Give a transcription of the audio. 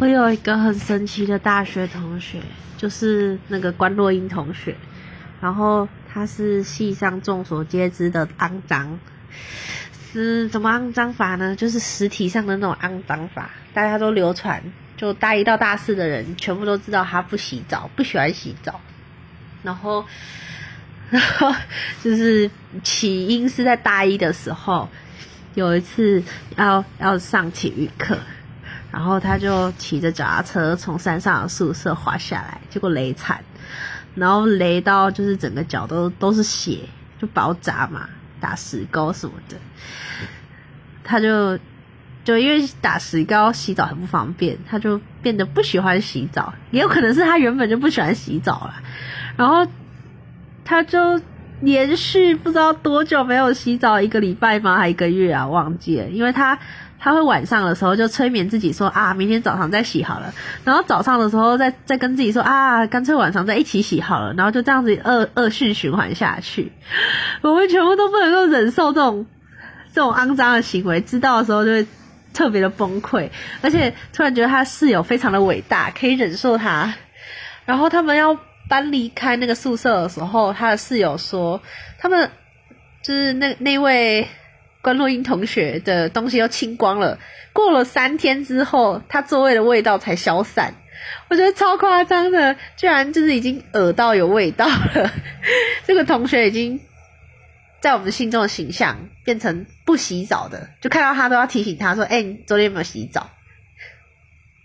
我有一个很神奇的大学同学，就是那个关若英同学，然后他是系上众所皆知的肮脏，是怎么肮脏法呢？就是实体上的那种肮脏法，大家都流传，就大一到大四的人全部都知道他不洗澡，不喜欢洗澡，然后，然后就是起因是在大一的时候，有一次要要上体育课。然后他就骑着脚踏车从山上的宿舍滑下来，结果雷惨，然后雷到就是整个脚都都是血，就包扎嘛，打石膏什么的。他就就因为打石膏洗澡很不方便，他就变得不喜欢洗澡，也有可能是他原本就不喜欢洗澡了。然后他就连续不知道多久没有洗澡，一个礼拜吗？还一个月啊？忘记了，因为他。他会晚上的时候就催眠自己说啊，明天早上再洗好了。然后早上的时候再再跟自己说啊，干脆晚上再一起洗好了。然后就这样子恶恶性循环下去。我们全部都不能够忍受这种这种肮脏的行为，知道的时候就会特别的崩溃，而且突然觉得他室友非常的伟大，可以忍受他。然后他们要搬离开那个宿舍的时候，他的室友说，他们就是那那位。关洛英同学的东西都清光了，过了三天之后，他座位的味道才消散。我觉得超夸张的，居然就是已经恶到有味道了。这个同学已经在我们心中的形象变成不洗澡的，就看到他都要提醒他说：“哎，你昨天有没有洗澡？”